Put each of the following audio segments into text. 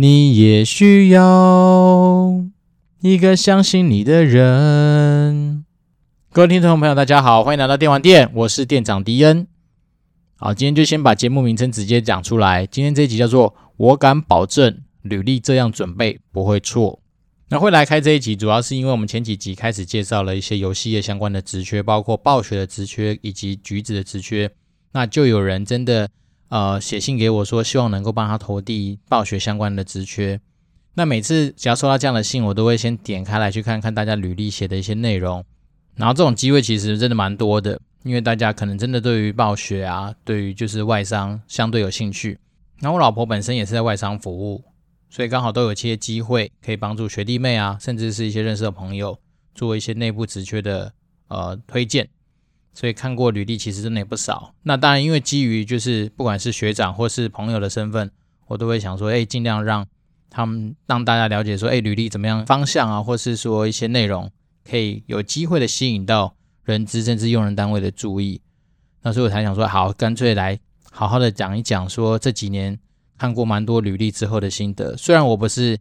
你也需要一个相信你的人。各位听众朋友，大家好，欢迎来到电玩店，我是店长迪恩。好，今天就先把节目名称直接讲出来。今天这一集叫做“我敢保证，履历这样准备不会错”。那会来开这一集，主要是因为我们前几集开始介绍了一些游戏业相关的职缺，包括暴雪的职缺以及橘子的职缺。那就有人真的。呃，写信给我说，希望能够帮他投递暴雪相关的职缺。那每次只要收到这样的信，我都会先点开来去看看大家履历写的一些内容。然后这种机会其实真的蛮多的，因为大家可能真的对于暴雪啊，对于就是外商相对有兴趣。那我老婆本身也是在外商服务，所以刚好都有一些机会可以帮助学弟妹啊，甚至是一些认识的朋友做一些内部职缺的呃推荐。所以看过履历其实真的也不少。那当然，因为基于就是不管是学长或是朋友的身份，我都会想说，哎，尽量让他们让大家了解说，哎，履历怎么样方向啊，或是说一些内容可以有机会的吸引到人资甚至用人单位的注意。那所以我才想说，好，干脆来好好的讲一讲，说这几年看过蛮多履历之后的心得。虽然我不是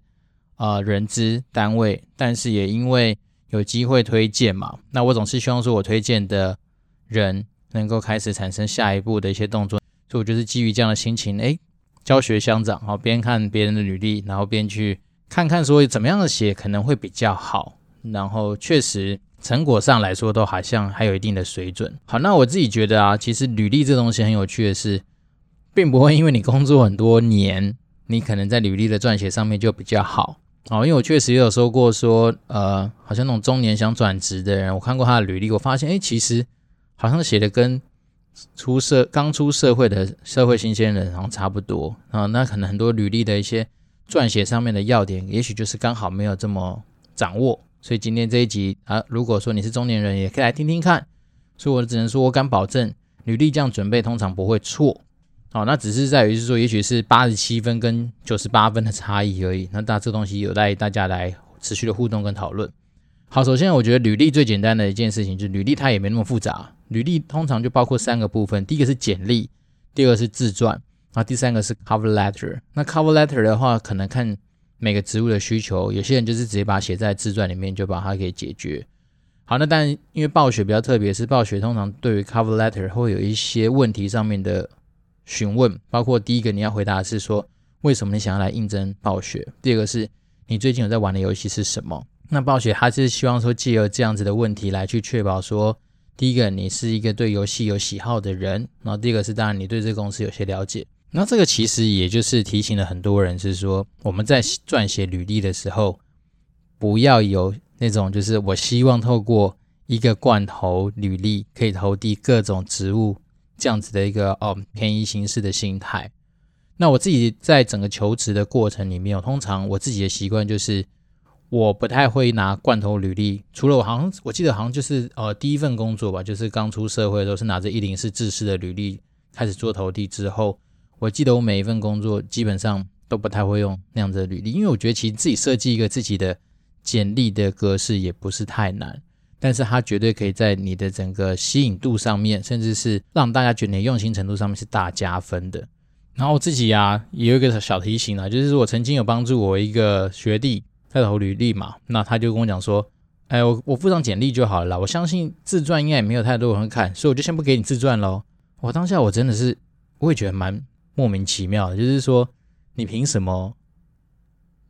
呃人资单位，但是也因为有机会推荐嘛，那我总是希望说我推荐的。人能够开始产生下一步的一些动作，所以我就是基于这样的心情，哎，教学相长，好，边看别人的履历，然后边去看看说怎么样的写可能会比较好，然后确实成果上来说都好像还有一定的水准。好，那我自己觉得啊，其实履历这东西很有趣的是，并不会因为你工作很多年，你可能在履历的撰写上面就比较好。哦，因为我确实也有说过说，呃，好像那种中年想转职的人，我看过他的履历，我发现，哎，其实。好像写的跟出社刚出社会的社会新鲜人好像差不多啊，那可能很多履历的一些撰写上面的要点，也许就是刚好没有这么掌握，所以今天这一集啊，如果说你是中年人，也可以来听听看。所以我只能说，我敢保证，履历这样准备通常不会错。好，那只是在于是说，也许是八十七分跟九十八分的差异而已。那大这东西有待大家来持续的互动跟讨论。好，首先我觉得履历最简单的一件事情就是履历它也没那么复杂。履历通常就包括三个部分，第一个是简历，第二个是自传，啊，第三个是 cover letter。那 cover letter 的话，可能看每个职务的需求，有些人就是直接把它写在自传里面，就把它给解决。好，那但因为暴雪比较特别，是暴雪通常对于 cover letter 会有一些问题上面的询问，包括第一个你要回答是说为什么你想要来应征暴雪，第二个是你最近有在玩的游戏是什么。那暴雪还是希望说借由这样子的问题来去确保说。第一个，你是一个对游戏有喜好的人，然后第二个是，当然你对这个公司有些了解。那这个其实也就是提醒了很多人，是说我们在撰写履历的时候，不要有那种就是我希望透过一个罐头履历可以投递各种职务这样子的一个哦便宜行事的心态。那我自己在整个求职的过程里面，通常我自己的习惯就是。我不太会拿罐头履历，除了我好像我记得好像就是呃第一份工作吧，就是刚出社会的时候是拿着一零四制式的履历开始做投递之后，我记得我每一份工作基本上都不太会用那样子的履历，因为我觉得其实自己设计一个自己的简历的格式也不是太难，但是它绝对可以在你的整个吸引度上面，甚至是让大家觉得你用心程度上面是大加分的。然后我自己啊也有一个小提醒啊，就是我曾经有帮助我一个学弟。在投履历嘛，那他就跟我讲说，哎，我我附上简历就好了啦，我相信自传应该也没有太多人会看，所以我就先不给你自传喽。我当下我真的是，我也觉得蛮莫名其妙的，就是说你凭什么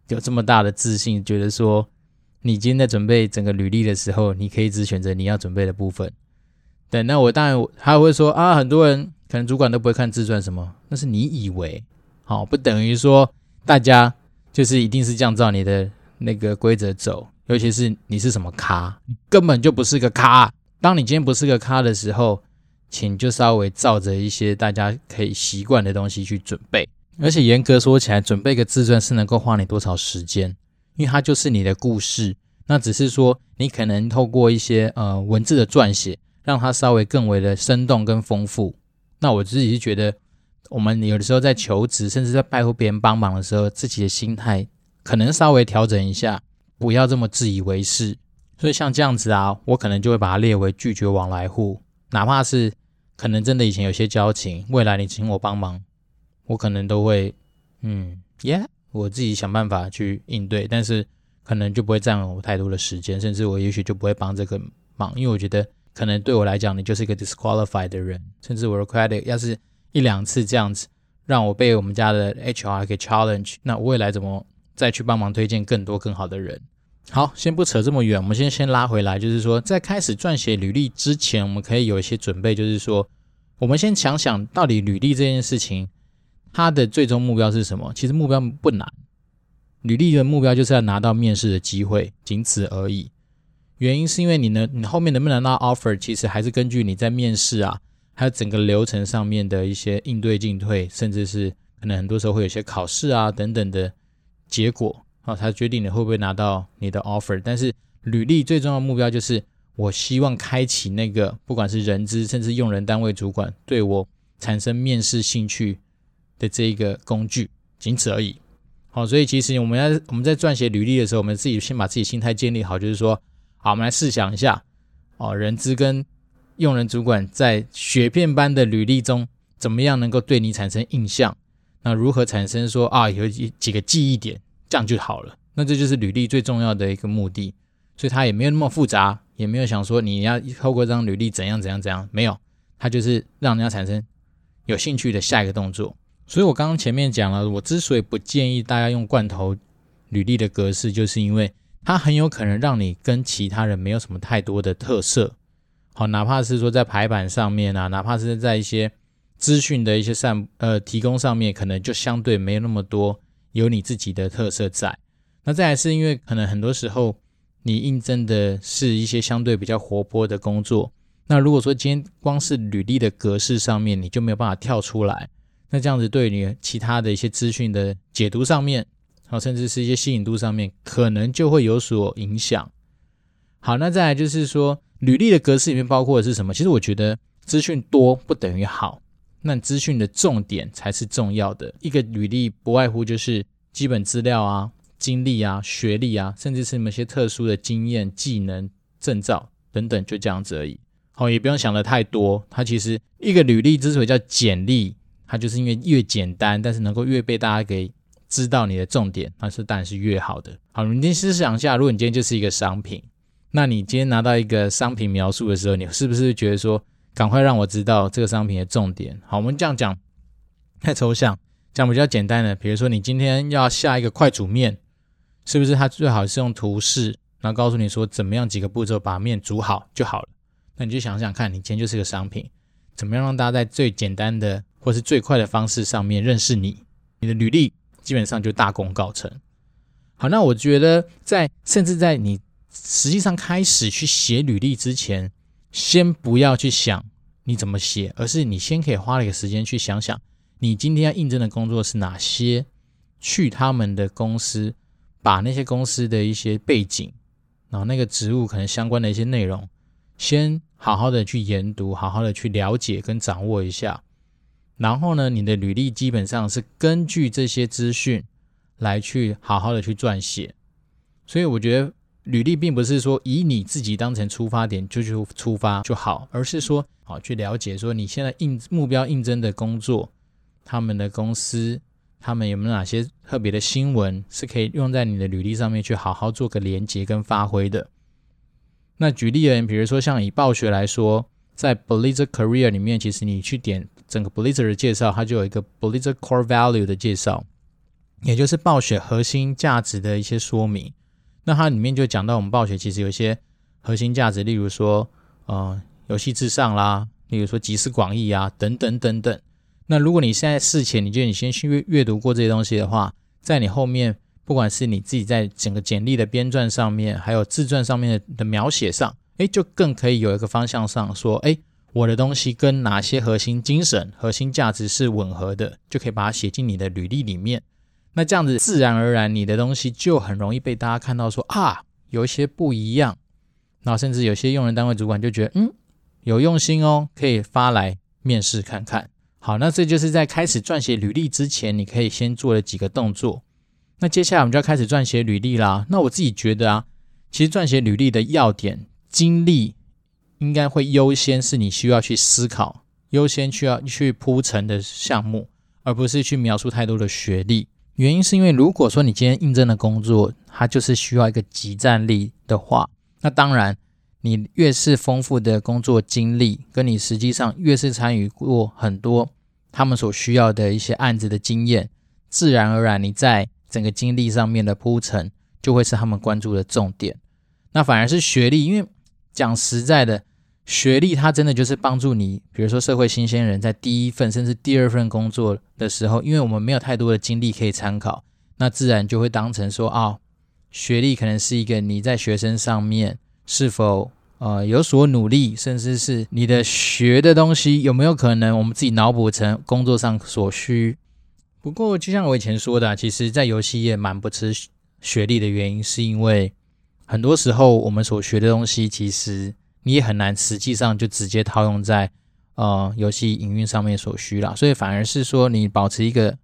有这么大的自信，觉得说你今天在准备整个履历的时候，你可以只选择你要准备的部分？对，那我当然还会说啊，很多人可能主管都不会看自传什么，那是你以为，好，不等于说大家就是一定是这样照你的。那个规则走，尤其是你是什么咖，你根本就不是个咖。当你今天不是个咖的时候，请就稍微照着一些大家可以习惯的东西去准备。而且严格说起来，准备个自传是能够花你多少时间？因为它就是你的故事。那只是说你可能透过一些呃文字的撰写，让它稍微更为的生动跟丰富。那我自己是觉得，我们有的时候在求职，甚至在拜托别人帮忙的时候，自己的心态。可能稍微调整一下，不要这么自以为是。所以像这样子啊，我可能就会把它列为拒绝往来户。哪怕是可能真的以前有些交情，未来你请我帮忙，我可能都会嗯，耶，我自己想办法去应对，但是可能就不会占用我太多的时间，甚至我也许就不会帮这个忙，因为我觉得可能对我来讲，你就是一个 disqualified 的人，甚至我的 credit 要是一两次这样子让我被我们家的 HR 给 challenge，那未来怎么再去帮忙推荐更多更好的人？好，先不扯这么远，我们先先拉回来，就是说在开始撰写履历之前，我们可以有一些准备，就是说我们先想想到底履历这件事情。它的最终目标是什么？其实目标不难，履历的目标就是要拿到面试的机会，仅此而已。原因是因为你呢，你后面能不能拿到 offer，其实还是根据你在面试啊，还有整个流程上面的一些应对进退，甚至是可能很多时候会有些考试啊等等的结果啊，才决定你会不会拿到你的 offer。但是履历最重要的目标就是，我希望开启那个不管是人资甚至用人单位主管对我产生面试兴趣。的这一个工具，仅此而已。好，所以其实我们在我们在撰写履历的时候，我们自己先把自己心态建立好，就是说，好，我们来试想一下，哦，人资跟用人主管在雪片般的履历中，怎么样能够对你产生印象？那如何产生说啊，有几几个记忆点，这样就好了。那这就是履历最重要的一个目的。所以它也没有那么复杂，也没有想说你要透过这张履历怎样怎样怎样，没有，它就是让人家产生有兴趣的下一个动作。所以，我刚刚前面讲了，我之所以不建议大家用罐头履历的格式，就是因为它很有可能让你跟其他人没有什么太多的特色。好，哪怕是说在排版上面啊，哪怕是在一些资讯的一些上呃提供上面，可能就相对没有那么多有你自己的特色在。那再来是因为可能很多时候你应征的是一些相对比较活泼的工作，那如果说今天光是履历的格式上面，你就没有办法跳出来。那这样子对你其他的一些资讯的解读上面，好，甚至是一些吸引度上面，可能就会有所影响。好，那再来就是说，履历的格式里面包括的是什么？其实我觉得资讯多不等于好，那资讯的重点才是重要的。一个履历不外乎就是基本资料啊、经历啊、学历啊，甚至是某些特殊的经验、技能、证照等等，就这样子而已。好，也不用想得太多。它其实一个履历之所以叫简历。它就是因为越简单，但是能够越被大家给知道你的重点，那是当然是越好的。好，你先试想一下，如果你今天就是一个商品，那你今天拿到一个商品描述的时候，你是不是觉得说，赶快让我知道这个商品的重点？好，我们这样讲太抽象，讲比较简单的，比如说你今天要下一个快煮面，是不是它最好是用图示，然后告诉你说怎么样几个步骤把面煮好就好了？那你就想想看，你今天就是个商品，怎么样让大家在最简单的或是最快的方式上面认识你，你的履历基本上就大功告成。好，那我觉得在甚至在你实际上开始去写履历之前，先不要去想你怎么写，而是你先可以花一个时间去想想，你今天要应征的工作是哪些，去他们的公司，把那些公司的一些背景，然后那个职务可能相关的一些内容，先好好的去研读，好好的去了解跟掌握一下。然后呢，你的履历基本上是根据这些资讯来去好好的去撰写，所以我觉得履历并不是说以你自己当成出发点就去出发就好，而是说好去了解说你现在应目标应征的工作，他们的公司，他们有没有哪些特别的新闻是可以用在你的履历上面去好好做个连接跟发挥的。那举例而言，比如说像以暴雪来说，在 Blizzard Career 里面，其实你去点。整个 Blizzard 的介绍，它就有一个 Blizzard Core Value 的介绍，也就是暴雪核心价值的一些说明。那它里面就讲到，我们暴雪其实有一些核心价值，例如说，呃，游戏至上啦，例如说集思广益啊，等等等等。那如果你现在事前，你觉得你先去阅阅读过这些东西的话，在你后面，不管是你自己在整个简历的编撰上面，还有自传上面的的描写上，诶，就更可以有一个方向上说，诶。我的东西跟哪些核心精神、核心价值是吻合的，就可以把它写进你的履历里面。那这样子自然而然，你的东西就很容易被大家看到说，啊，有一些不一样。然后甚至有些用人单位主管就觉得，嗯，有用心哦，可以发来面试看看。好，那这就是在开始撰写履历之前，你可以先做的几个动作。那接下来我们就要开始撰写履历啦。那我自己觉得啊，其实撰写履历的要点、经历。应该会优先是你需要去思考、优先需要去铺陈的项目，而不是去描述太多的学历。原因是因为如果说你今天应征的工作，它就是需要一个即战力的话，那当然你越是丰富的工作经历，跟你实际上越是参与过很多他们所需要的一些案子的经验，自然而然你在整个经历上面的铺陈，就会是他们关注的重点。那反而是学历，因为讲实在的。学历它真的就是帮助你，比如说社会新鲜人在第一份甚至第二份工作的时候，因为我们没有太多的经历可以参考，那自然就会当成说啊、哦，学历可能是一个你在学生上面是否呃有所努力，甚至是你的学的东西有没有可能我们自己脑补成工作上所需。不过就像我以前说的，其实，在游戏业蛮不吃学历的原因，是因为很多时候我们所学的东西其实。你也很难，实际上就直接套用在呃游戏营运上面所需啦，所以反而是说你保持一个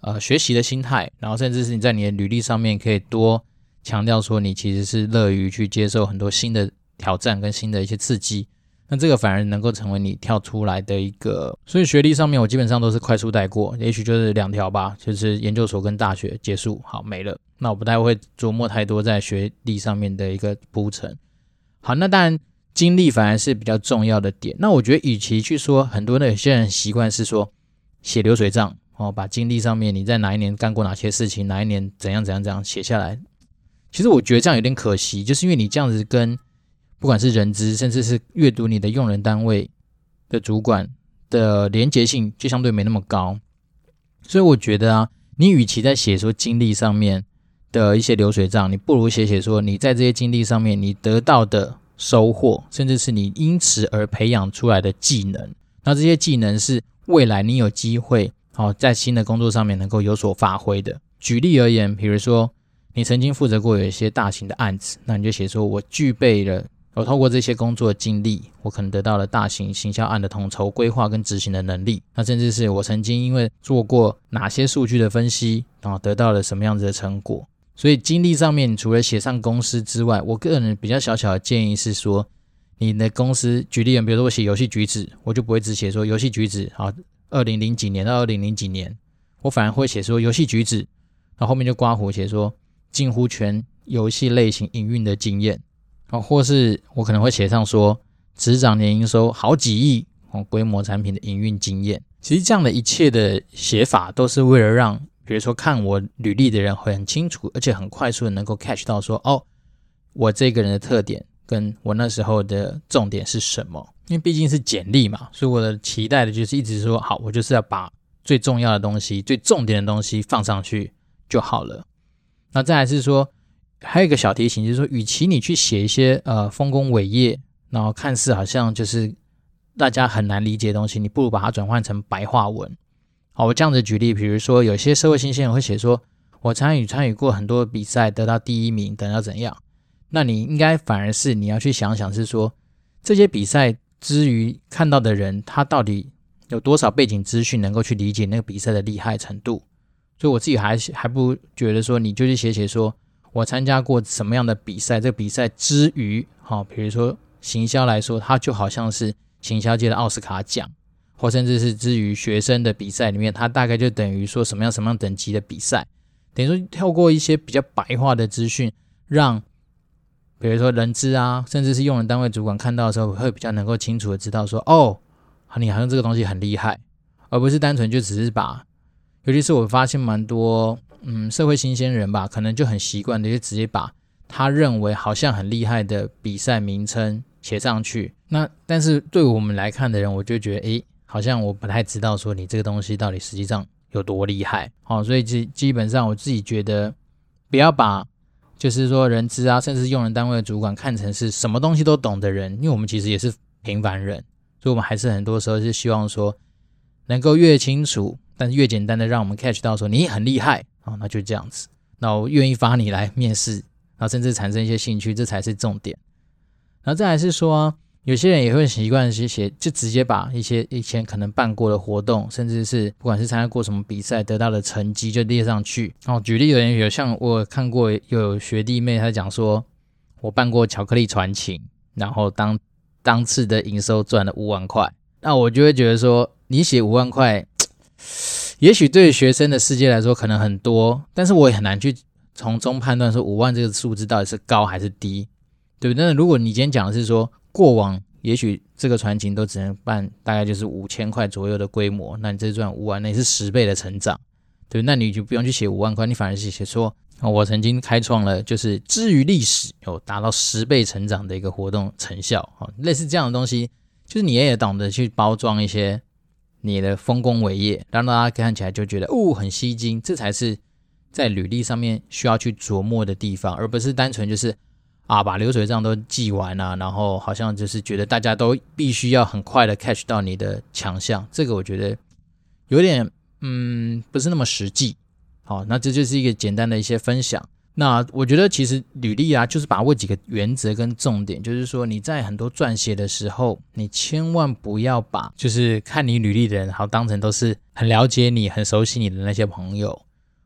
呃学习的心态，然后甚至是你在你的履历上面可以多强调说你其实是乐于去接受很多新的挑战跟新的一些刺激，那这个反而能够成为你跳出来的一个。所以学历上面我基本上都是快速带过，也许就是两条吧，就是研究所跟大学结束，好没了。那我不太会琢磨太多在学历上面的一个铺陈。好，那当然。经历反而是比较重要的点。那我觉得，与其去说很多的有些人习惯是说写流水账哦，把经历上面你在哪一年干过哪些事情，哪一年怎样怎样怎样写下来。其实我觉得这样有点可惜，就是因为你这样子跟不管是人资，甚至是阅读你的用人单位的主管的连结性，就相对没那么高。所以我觉得啊，你与其在写说经历上面的一些流水账，你不如写写说你在这些经历上面你得到的。收获，甚至是你因此而培养出来的技能，那这些技能是未来你有机会哦，在新的工作上面能够有所发挥的。举例而言，比如说你曾经负责过有一些大型的案子，那你就写说，我具备了，我透过这些工作经历，我可能得到了大型行销案的统筹、规划跟执行的能力。那甚至是我曾经因为做过哪些数据的分析，然后得到了什么样子的成果。所以经历上面，除了写上公司之外，我个人比较小小的建议是说，你的公司举例，比如说我写游戏橘子，我就不会只写说游戏橘子，好，二零零几年到二零零几年，我反而会写说游戏橘子，然后后面就刮胡写说近乎全游戏类型营运的经验，啊，或是我可能会写上说执掌年营收好几亿哦规模产品的营运经验。其实这样的一切的写法都是为了让。比如说，看我履历的人会很清楚，而且很快速的能够 catch 到说，哦，我这个人的特点跟我那时候的重点是什么？因为毕竟是简历嘛，所以我的期待的就是一直说，好，我就是要把最重要的东西、最重点的东西放上去就好了。那再来是说，还有一个小提醒，就是说，与其你去写一些呃丰功伟业，然后看似好像就是大家很难理解的东西，你不如把它转换成白话文。好，我这样子举例，比如说有些社会新鲜人会写说，我参与参与过很多比赛，得到第一名，等到怎样？那你应该反而是你要去想想，是说这些比赛之余看到的人，他到底有多少背景资讯能够去理解那个比赛的厉害程度？所以我自己还还不觉得说，你就去写写说我参加过什么样的比赛，这个比赛之余，好，比如说行销来说，它就好像是行销界的奥斯卡奖。或甚至是至于学生的比赛里面，它大概就等于说什么样什么样等级的比赛，等于说透过一些比较白话的资讯，让比如说人资啊，甚至是用人单位主管看到的时候，会比较能够清楚的知道说，哦，你好像这个东西很厉害，而不是单纯就只是把，尤其是我发现蛮多，嗯，社会新鲜人吧，可能就很习惯的就直接把他认为好像很厉害的比赛名称写上去。那但是对我们来看的人，我就觉得，诶。好像我不太知道说你这个东西到底实际上有多厉害，好，所以基基本上我自己觉得，不要把就是说人资啊，甚至用人单位的主管看成是什么东西都懂的人，因为我们其实也是平凡人，所以我们还是很多时候是希望说能够越清楚，但是越简单的让我们 catch 到说你很厉害啊，那就这样子，那我愿意发你来面试，然后甚至产生一些兴趣，这才是重点。然后再来是说。有些人也会习惯写写，就直接把一些以前可能办过的活动，甚至是不管是参加过什么比赛得到的成绩，就列上去。哦，举例有人有像我看过有学弟妹，他讲说，我办过巧克力传情，然后当当次的营收赚了五万块。那我就会觉得说，你写五万块，也许对学生的世界来说可能很多，但是我也很难去从中判断说五万这个数字到底是高还是低，对不对？那如果你今天讲的是说过往，也许这个传情都只能办大概就是五千块左右的规模，那你这赚五万，那也是十倍的成长，对，那你就不用去写五万块，你反而是写说，我曾经开创了就是之于历史有达到十倍成长的一个活动成效，哦，类似这样的东西，就是你也懂得去包装一些你的丰功伟业，让大家看起来就觉得哦很吸睛，这才是在履历上面需要去琢磨的地方，而不是单纯就是。啊，把流水账都记完啊，然后好像就是觉得大家都必须要很快的 catch 到你的强项，这个我觉得有点嗯不是那么实际。好，那这就是一个简单的一些分享。那我觉得其实履历啊，就是把握几个原则跟重点，就是说你在很多撰写的时候，你千万不要把就是看你履历的人，好当成都是很了解你、很熟悉你的那些朋友，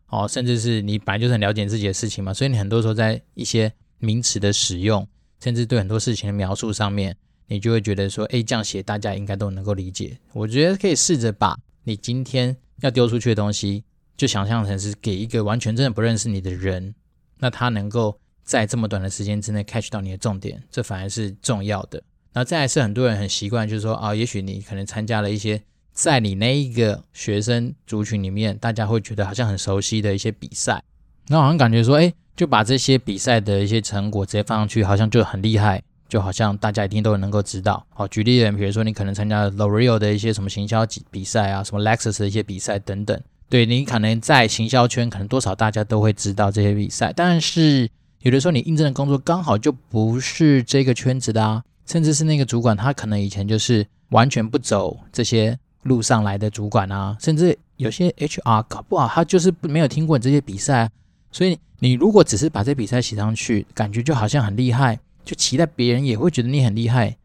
哦，甚至是你本来就是很了解自己的事情嘛，所以你很多时候在一些名词的使用，甚至对很多事情的描述上面，你就会觉得说，哎，这样写大家应该都能够理解。我觉得可以试着把你今天要丢出去的东西，就想象成是给一个完全真的不认识你的人，那他能够在这么短的时间之内 catch 到你的重点，这反而是重要的。那再来是很多人很习惯，就是说啊，也许你可能参加了一些在你那一个学生族群里面，大家会觉得好像很熟悉的一些比赛，那好像感觉说，哎。就把这些比赛的一些成果直接放上去，好像就很厉害，就好像大家一定都能够知道。好，举例人，比如说你可能参加 L'Oreal 的一些什么行销比赛啊，什么 Lexus 的一些比赛等等。对，你可能在行销圈，可能多少大家都会知道这些比赛。但是有的时候你应征的工作刚好就不是这个圈子的啊，甚至是那个主管他可能以前就是完全不走这些路上来的主管啊，甚至有些 HR 搞不好他就是没有听过你这些比赛。所以你如果只是把这比赛写上去，感觉就好像很厉害，就期待别人也会觉得你很厉害，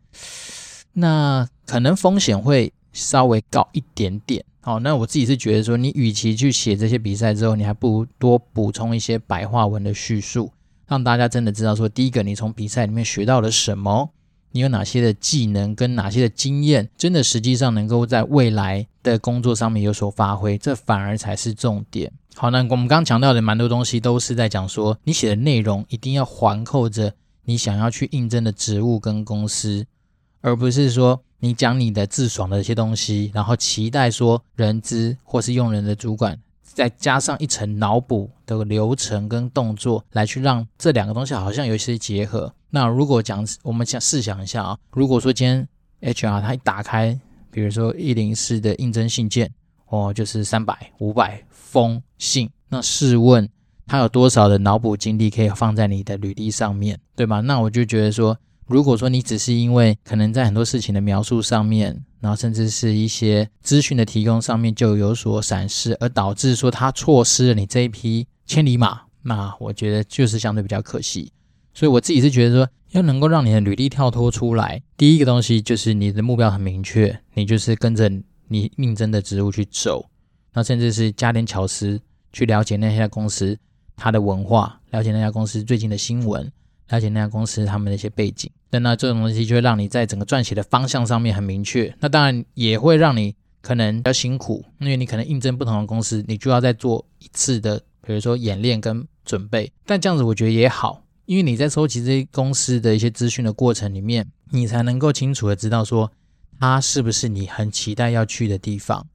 那可能风险会稍微高一点点。好，那我自己是觉得说，你与其去写这些比赛之后，你还不如多补充一些白话文的叙述，让大家真的知道说，第一个你从比赛里面学到了什么，你有哪些的技能跟哪些的经验，真的实际上能够在未来的工作上面有所发挥，这反而才是重点。好，那我们刚刚强调的蛮多东西，都是在讲说，你写的内容一定要环扣着你想要去应征的职务跟公司，而不是说你讲你的自爽的一些东西，然后期待说人资或是用人的主管再加上一层脑补的流程跟动作，来去让这两个东西好像有一些结合。那如果讲，我们想试想一下啊，如果说今天 HR 他一打开，比如说一零四的应征信件。哦，就是三百、五百封信，那试问他有多少的脑补精力可以放在你的履历上面，对吗？那我就觉得说，如果说你只是因为可能在很多事情的描述上面，然后甚至是一些资讯的提供上面就有所闪失，而导致说他错失了你这一匹千里马，那我觉得就是相对比较可惜。所以我自己是觉得说，要能够让你的履历跳脱出来，第一个东西就是你的目标很明确，你就是跟着。你应征的职务去走，那甚至是加点巧思，去了解那家公司它的文化，了解那家公司最近的新闻，了解那家公司他们的一些背景。那那这种东西就会让你在整个撰写的方向上面很明确。那当然也会让你可能比较辛苦，因为你可能应征不同的公司，你就要再做一次的，比如说演练跟准备。但这样子我觉得也好，因为你在收集这些公司的一些资讯的过程里面，你才能够清楚的知道说。它是不是你很期待要去的地方？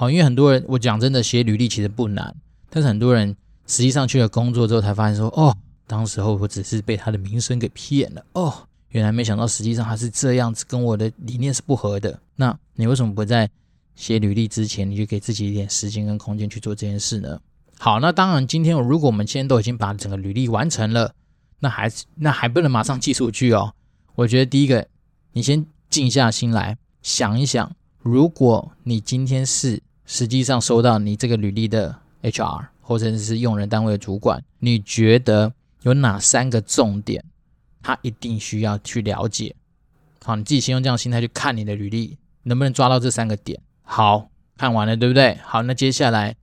好，因为很多人，我讲真的，写履历其实不难，但是很多人实际上去了工作之后才发现说，哦，当时候我只是被他的名声给骗了，哦，原来没想到实际上他是这样子，跟我的理念是不合的。那你为什么不在写履历之前，你就给自己一点时间跟空间去做这件事呢？好，那当然，今天如果我们现在都已经把整个履历完成了，那还是那还不能马上寄出去哦。我觉得第一个，你先。静下心来想一想，如果你今天是实际上收到你这个履历的 HR 或者是用人单位的主管，你觉得有哪三个重点，他一定需要去了解？好，你自己先用这样的心态去看你的履历，能不能抓到这三个点？好，看完了，对不对？好，那接下来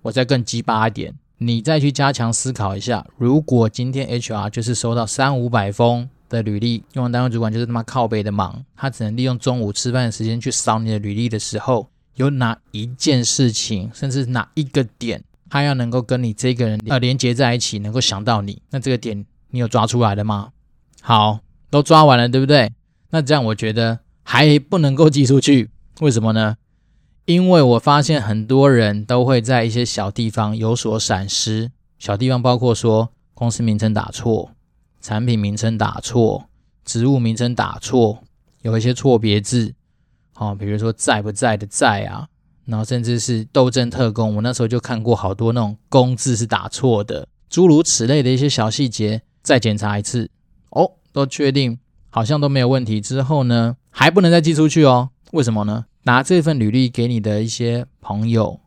我再更鸡巴一点，你再去加强思考一下，如果今天 HR 就是收到三五百封。的履历，用人单位主管就是他妈靠背的忙，他只能利用中午吃饭的时间去扫你的履历的时候，有哪一件事情，甚至哪一个点，他要能够跟你这个人呃连接在一起，能够想到你，那这个点你有抓出来了吗？好，都抓完了，对不对？那这样我觉得还不能够寄出去，为什么呢？因为我发现很多人都会在一些小地方有所闪失，小地方包括说公司名称打错、产品名称打错、职务名称打错，有一些错别字，哦，比如说在不在的在啊，然后甚至是斗争特工，我那时候就看过好多那种工字是打错的，诸如此类的一些小细节，再检查一次，哦，都确定好像都没有问题之后呢，还不能再寄出去哦，为什么呢？拿这份履历给你的一些朋友，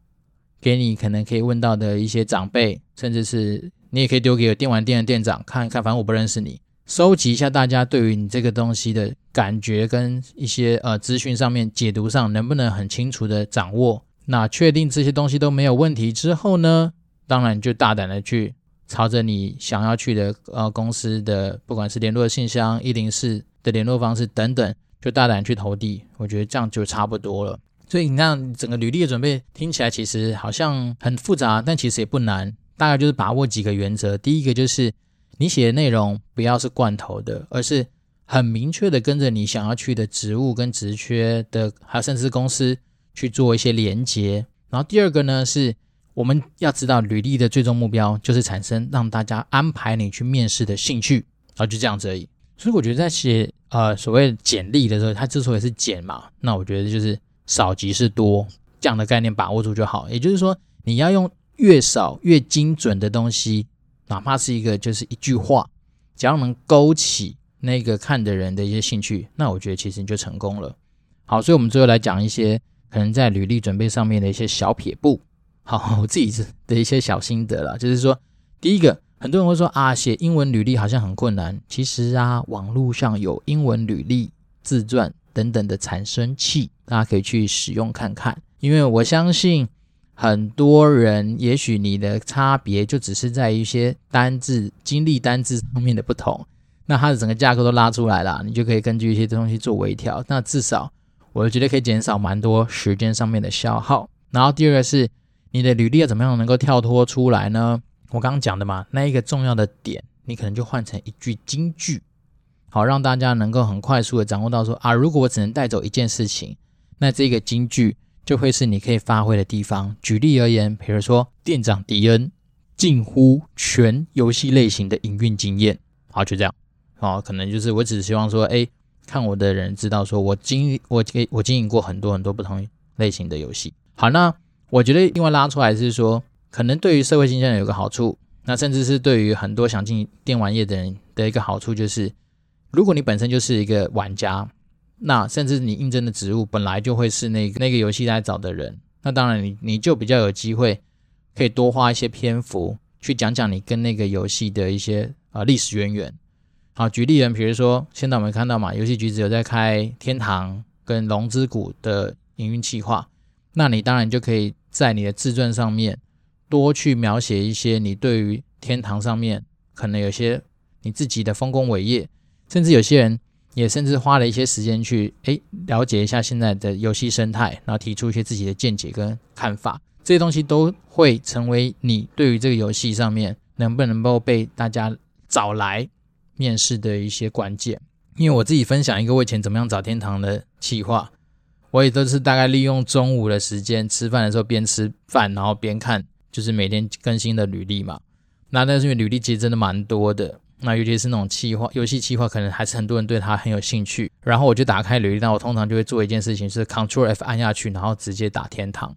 给你可能可以问到的一些长辈，甚至是你也可以丢给电玩店的店长看看，反正我不认识你，收集一下大家对于你这个东西的感觉跟一些呃资讯上面解读上能不能很清楚的掌握。那确定这些东西都没有问题之后呢，当然就大胆的去朝着你想要去的呃公司的，不管是联络信箱、一零四的联络方式等等。就大胆去投递，我觉得这样就差不多了。所以你让整个履历的准备听起来其实好像很复杂，但其实也不难。大概就是把握几个原则。第一个就是你写的内容不要是罐头的，而是很明确的跟着你想要去的职务跟职缺的，还有甚至公司去做一些连接。然后第二个呢，是我们要知道履历的最终目标就是产生让大家安排你去面试的兴趣，然后就这样子而已。所以我觉得在写呃所谓简历的时候，它之所以是简嘛，那我觉得就是少即是多这样的概念把握住就好。也就是说，你要用越少越精准的东西，哪怕是一个就是一句话，只要能勾起那个看的人的一些兴趣，那我觉得其实你就成功了。好，所以我们最后来讲一些可能在履历准备上面的一些小撇步。好，我自己的一些小心得啦，就是说第一个。很多人会说啊，写英文履历好像很困难。其实啊，网络上有英文履历、自传等等的产生器，大家可以去使用看看。因为我相信很多人，也许你的差别就只是在一些单字、经历单字上面的不同。那它的整个架构都拉出来了，你就可以根据一些东西做微调。那至少我觉得可以减少蛮多时间上面的消耗。然后第二个是你的履历要怎么样能够跳脱出来呢？我刚刚讲的嘛，那一个重要的点，你可能就换成一句金句，好让大家能够很快速的掌握到说啊，如果我只能带走一件事情，那这个金句就会是你可以发挥的地方。举例而言，比如说店长迪恩近乎全游戏类型的营运经验，好，就这样，好，可能就是我只希望说，哎，看我的人知道说我经我给我经营过很多很多不同类型的游戏。好，那我觉得另外拉出来是说。可能对于社会新鲜人有个好处，那甚至是对于很多想进电玩业的人的一个好处，就是如果你本身就是一个玩家，那甚至你应征的职务本来就会是那个那个游戏在找的人，那当然你你就比较有机会可以多花一些篇幅去讲讲你跟那个游戏的一些啊历史渊源。好，举例人，比如说现在我们看到嘛，游戏橘子有在开天堂跟龙之谷的营运计划，那你当然就可以在你的自传上面。多去描写一些你对于天堂上面可能有些你自己的丰功伟业，甚至有些人也甚至花了一些时间去诶了解一下现在的游戏生态，然后提出一些自己的见解跟看法，这些东西都会成为你对于这个游戏上面能不能够被大家找来面试的一些关键。因为我自己分享一个我以前怎么样找天堂的企划，我也都是大概利用中午的时间吃饭的时候边吃饭然后边看。就是每天更新的履历嘛，那但是因为履历其实真的蛮多的，那尤其是那种企划、游戏企划，可能还是很多人对他很有兴趣。然后我就打开履历，那我通常就会做一件事情，是 Ctrl F 按下去，然后直接打天堂。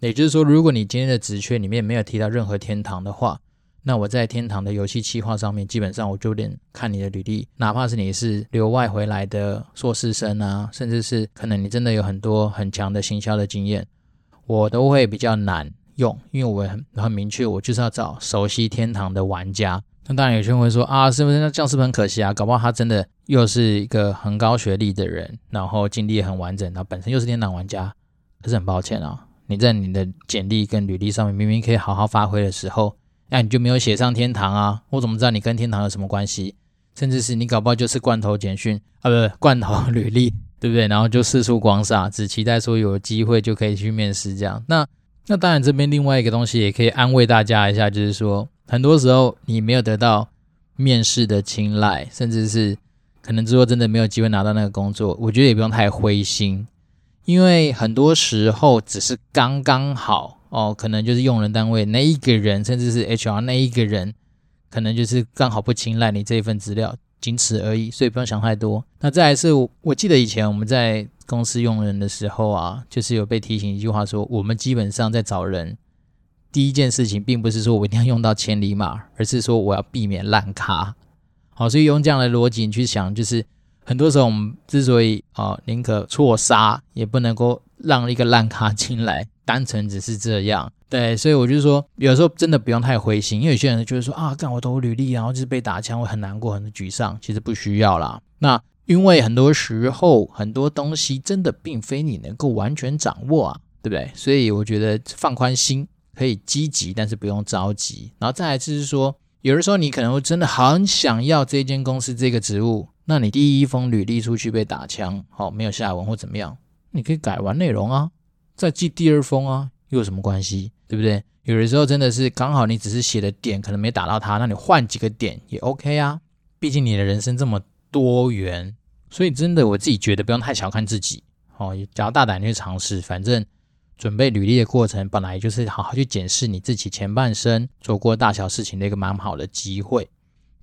也就是说，如果你今天的职缺里面没有提到任何天堂的话，那我在天堂的游戏企划上面，基本上我就连看你的履历，哪怕是你是留外回来的硕士生啊，甚至是可能你真的有很多很强的行销的经验，我都会比较难。用，因为我很很明确，我就是要找熟悉天堂的玩家。那当然有些人会说啊，是不是那这样是不是很可惜啊？搞不好他真的又是一个很高学历的人，然后经历很完整，他本身又是天堂玩家。可是很抱歉啊，你在你的简历跟履历上面明明可以好好发挥的时候，那你就没有写上天堂啊？我怎么知道你跟天堂有什么关系？甚至是你搞不好就是罐头简讯啊，不是罐头履历，对不对？然后就四处光撒，只期待说有机会就可以去面试这样。那那当然，这边另外一个东西也可以安慰大家一下，就是说，很多时候你没有得到面试的青睐，甚至是可能之后真的没有机会拿到那个工作，我觉得也不用太灰心，因为很多时候只是刚刚好哦，可能就是用人单位那一个人，甚至是 HR 那一个人，可能就是刚好不青睐你这一份资料。仅此而已，所以不用想太多。那再来是，我记得以前我们在公司用人的时候啊，就是有被提醒一句话说，我们基本上在找人，第一件事情并不是说我一定要用到千里马，而是说我要避免烂咖。好，所以用这样的逻辑你去想，就是很多时候我们之所以啊宁可错杀，也不能够让一个烂咖进来，单纯只是这样。对，所以我就说，有时候真的不用太灰心，因为有些人就是说啊，干我投履历，然后就是被打枪，会很难过，很沮丧。其实不需要啦。那因为很多时候很多东西真的并非你能够完全掌握啊，对不对？所以我觉得放宽心，可以积极，但是不用着急。然后再来就是说，有的时候你可能会真的很想要这间公司这个职务，那你第一封履历出去被打枪，好，没有下文或怎么样，你可以改完内容啊，再寄第二封啊。又有什么关系？对不对？有的时候真的是刚好你只是写的点可能没打到他，那你换几个点也 OK 啊。毕竟你的人生这么多元，所以真的我自己觉得不用太小看自己哦，也只要大胆去尝试。反正准备履历的过程本来就是好好去检视你自己前半生做过大小事情的一个蛮好的机会。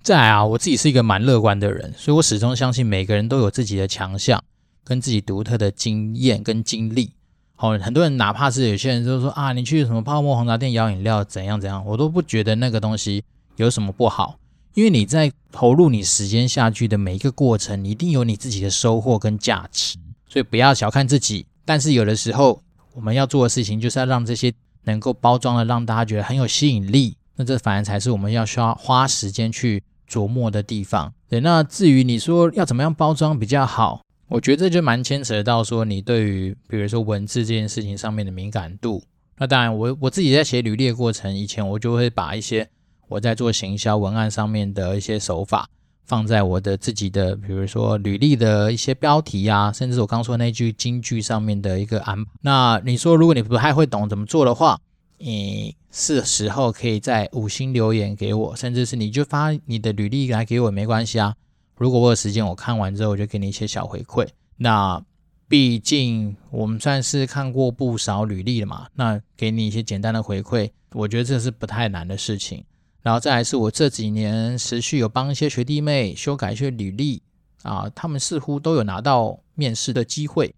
再来啊，我自己是一个蛮乐观的人，所以我始终相信每个人都有自己的强项跟自己独特的经验跟经历。好，很多人哪怕是有些人就说啊，你去什么泡沫红茶店摇饮料怎样怎样，我都不觉得那个东西有什么不好，因为你在投入你时间下去的每一个过程，你一定有你自己的收获跟价值，所以不要小看自己。但是有的时候我们要做的事情，就是要让这些能够包装的，让大家觉得很有吸引力，那这反而才是我们要需要花时间去琢磨的地方。对，那至于你说要怎么样包装比较好？我觉得这就蛮牵扯到说你对于比如说文字这件事情上面的敏感度。那当然我，我自己在写履历的过程，以前我就会把一些我在做行销文案上面的一些手法放在我的自己的，比如说履历的一些标题啊，甚至我刚说那句金句上面的一个安排。那你说如果你不太会懂怎么做的话，你是时候可以在五星留言给我，甚至是你就发你的履历来给我也没关系啊。如果我有时间，我看完之后我就给你一些小回馈。那毕竟我们算是看过不少履历了嘛，那给你一些简单的回馈，我觉得这是不太难的事情。然后再来是我这几年持续有帮一些学弟妹修改一些履历啊，他们似乎都有拿到面试的机会。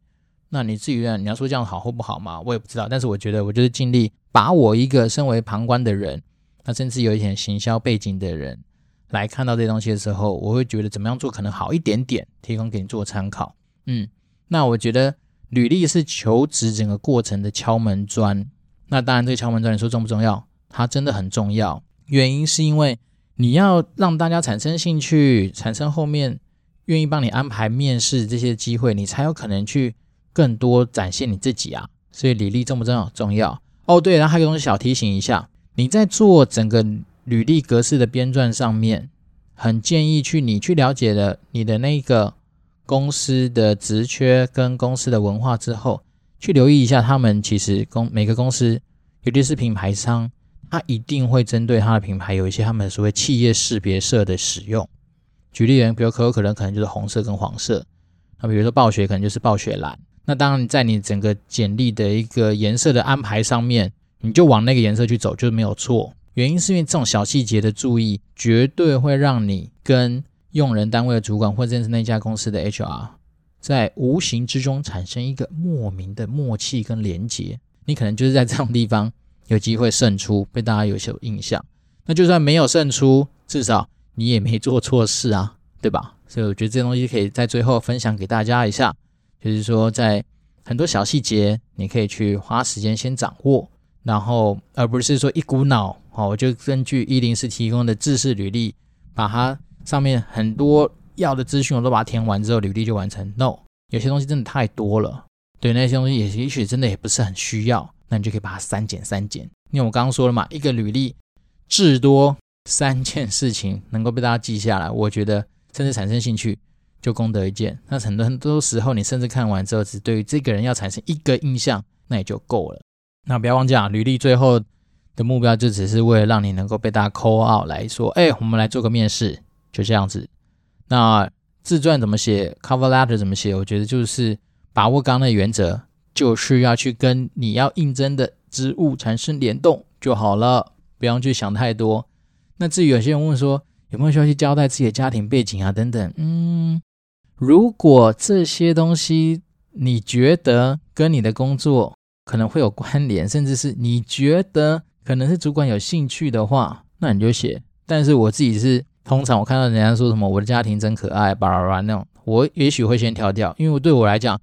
那你至于你要说这样好或不好嘛，我也不知道。但是我觉得我就是尽力把我一个身为旁观的人，那甚至有一点行销背景的人。来看到这些东西的时候，我会觉得怎么样做可能好一点点，提供给你做参考。嗯，那我觉得履历是求职整个过程的敲门砖。那当然，这个敲门砖你说重不重要？它真的很重要。原因是因为你要让大家产生兴趣，产生后面愿意帮你安排面试这些机会，你才有可能去更多展现你自己啊。所以履历重不重要？重要。哦，对，然后还有个东西小提醒一下，你在做整个。履历格式的编撰上面，很建议去你去了解了你的那个公司的职缺跟公司的文化之后，去留意一下他们其实公每个公司，尤其是品牌商，他一定会针对他的品牌有一些他们所谓企业识别色的使用。举例人，比如可口可乐可能就是红色跟黄色，那比如说暴雪可能就是暴雪蓝。那当然在你整个简历的一个颜色的安排上面，你就往那个颜色去走就没有错。原因是因为这种小细节的注意，绝对会让你跟用人单位的主管或者是那家公司的 HR，在无形之中产生一个莫名的默契跟连结。你可能就是在这种地方有机会胜出，被大家有些印象。那就算没有胜出，至少你也没做错事啊，对吧？所以我觉得这些东西可以在最后分享给大家一下，就是说在很多小细节，你可以去花时间先掌握，然后而不是说一股脑。哦，我就根据一零四提供的制式履历，把它上面很多要的资讯我都把它填完之后，履历就完成。No，有些东西真的太多了，对那些东西也也许真的也不是很需要，那你就可以把它删减删减。因为我刚刚说了嘛，一个履历至多三件事情能够被大家记下来，我觉得甚至产生兴趣，就功德一件。那很多很多时候，你甚至看完之后，只对于这个人要产生一个印象，那也就够了。那不要忘记啊，履历最后的目标就只是为了让你能够被大家 call out 来说，哎，我们来做个面试，就这样子。那自传怎么写，cover letter 怎么写，我觉得就是把握刚刚的原则，就是要去跟你要应征的职务产生联动就好了，不用去想太多。那至于有些人问说，有没有需要去交代自己的家庭背景啊等等，嗯，如果这些东西你觉得跟你的工作可能会有关联，甚至是你觉得可能是主管有兴趣的话，那你就写。但是我自己是通常我看到人家说什么我的家庭真可爱，巴拉巴拉那种，我也许会先挑掉，因为对我来讲，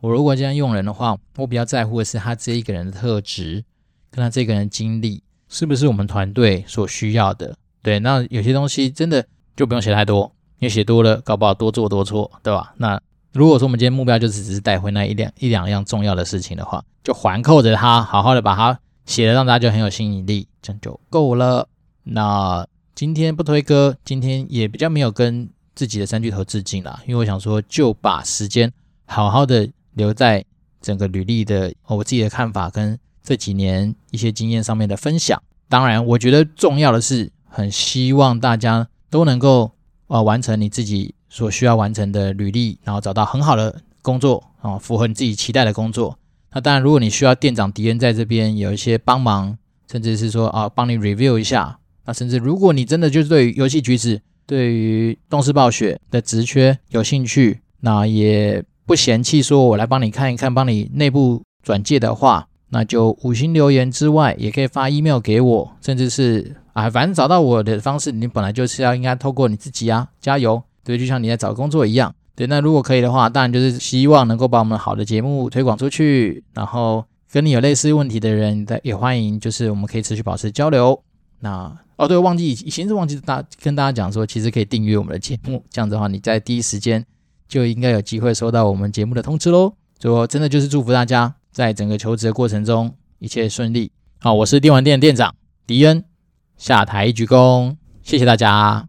我如果这样用人的话，我比较在乎的是他这一个人的特质，跟他这个人经历是不是我们团队所需要的。对，那有些东西真的就不用写太多，因为写多了搞不好多做多错，对吧？那如果说我们今天目标就是只是带回那一两一两样重要的事情的话，就环扣着它，好好的把它写的让大家就很有吸引力，这样就够了。那今天不推歌，今天也比较没有跟自己的三巨头致敬啦，因为我想说就把时间好好的留在整个履历的我自己的看法跟这几年一些经验上面的分享。当然，我觉得重要的是很希望大家都能够啊完成你自己所需要完成的履历，然后找到很好的工作啊，符合你自己期待的工作。那当然，如果你需要店长迪恩在这边有一些帮忙，甚至是说啊，帮你 review 一下。那甚至如果你真的就是对游戏橘子、对于动视暴雪的职缺有兴趣，那也不嫌弃说我来帮你看一看，帮你内部转介的话，那就五星留言之外，也可以发 email 给我，甚至是啊，反正找到我的方式，你本来就是要应该透过你自己啊，加油，对，就像你在找工作一样。对，那如果可以的话，当然就是希望能够把我们好的节目推广出去，然后跟你有类似问题的人，也欢迎，就是我们可以持续保持交流。那哦，对，忘记以前是忘记大跟大家讲说，其实可以订阅我们的节目，这样子的话，你在第一时间就应该有机会收到我们节目的通知喽。最后，真的就是祝福大家在整个求职的过程中一切顺利。好，我是电玩店店长迪恩，下台鞠躬，谢谢大家。